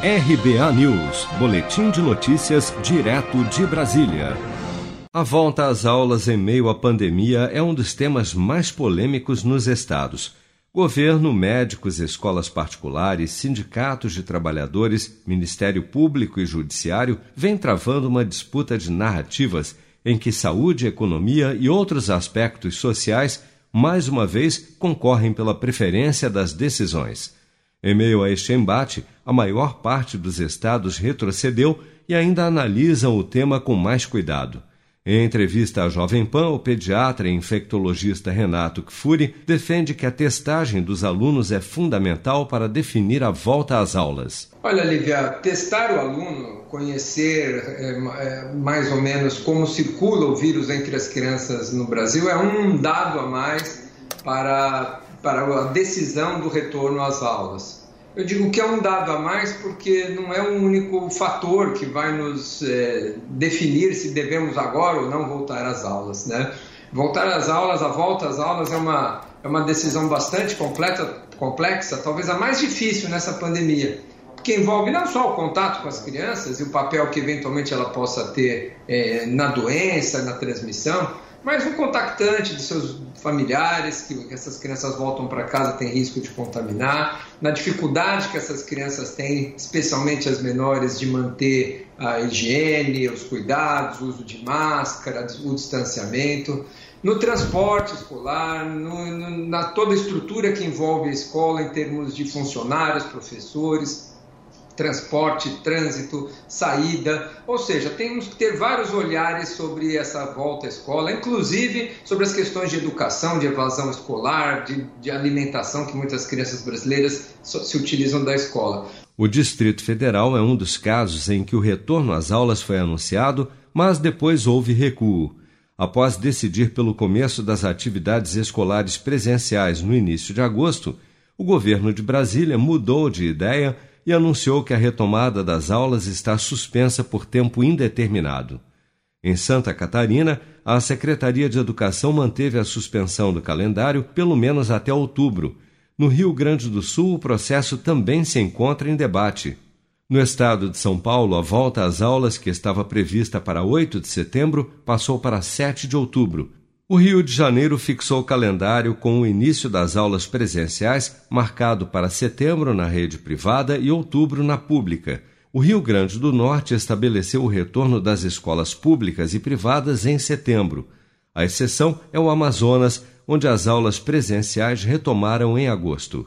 RBA News, Boletim de Notícias, direto de Brasília. A volta às aulas em meio à pandemia é um dos temas mais polêmicos nos estados. Governo, médicos, escolas particulares, sindicatos de trabalhadores, Ministério Público e Judiciário vêm travando uma disputa de narrativas em que saúde, economia e outros aspectos sociais, mais uma vez, concorrem pela preferência das decisões. Em meio a este embate, a maior parte dos estados retrocedeu e ainda analisam o tema com mais cuidado. Em entrevista à Jovem Pan, o pediatra e infectologista Renato Kfouri defende que a testagem dos alunos é fundamental para definir a volta às aulas. Olha, Lívia, testar o aluno, conhecer é, mais ou menos como circula o vírus entre as crianças no Brasil é um dado a mais para para a decisão do retorno às aulas. Eu digo que é um dado a mais porque não é um único fator que vai nos é, definir se devemos agora ou não voltar às aulas, né? Voltar às aulas, a volta às aulas é uma, é uma decisão bastante completa, complexa, talvez a mais difícil nessa pandemia, que envolve não só o contato com as crianças e o papel que eventualmente ela possa ter é, na doença, na transmissão, mas um contactante de seus familiares, que essas crianças voltam para casa tem risco de contaminar, na dificuldade que essas crianças têm, especialmente as menores, de manter a higiene, os cuidados, o uso de máscara, o distanciamento, no transporte escolar, no, no, na toda a estrutura que envolve a escola em termos de funcionários, professores, transporte, trânsito, saída, ou seja, temos que ter vários olhares sobre essa volta à escola, inclusive sobre as questões de educação, de evasão escolar, de, de alimentação que muitas crianças brasileiras se utilizam da escola. O Distrito Federal é um dos casos em que o retorno às aulas foi anunciado, mas depois houve recuo. Após decidir pelo começo das atividades escolares presenciais no início de agosto, o governo de Brasília mudou de ideia e anunciou que a retomada das aulas está suspensa por tempo indeterminado. Em Santa Catarina, a Secretaria de Educação manteve a suspensão do calendário pelo menos até outubro. No Rio Grande do Sul, o processo também se encontra em debate. No estado de São Paulo, a volta às aulas, que estava prevista para 8 de setembro, passou para 7 de outubro, o Rio de Janeiro fixou o calendário com o início das aulas presenciais, marcado para setembro na rede privada e outubro na pública. O Rio Grande do Norte estabeleceu o retorno das escolas públicas e privadas em setembro. A exceção é o Amazonas, onde as aulas presenciais retomaram em agosto.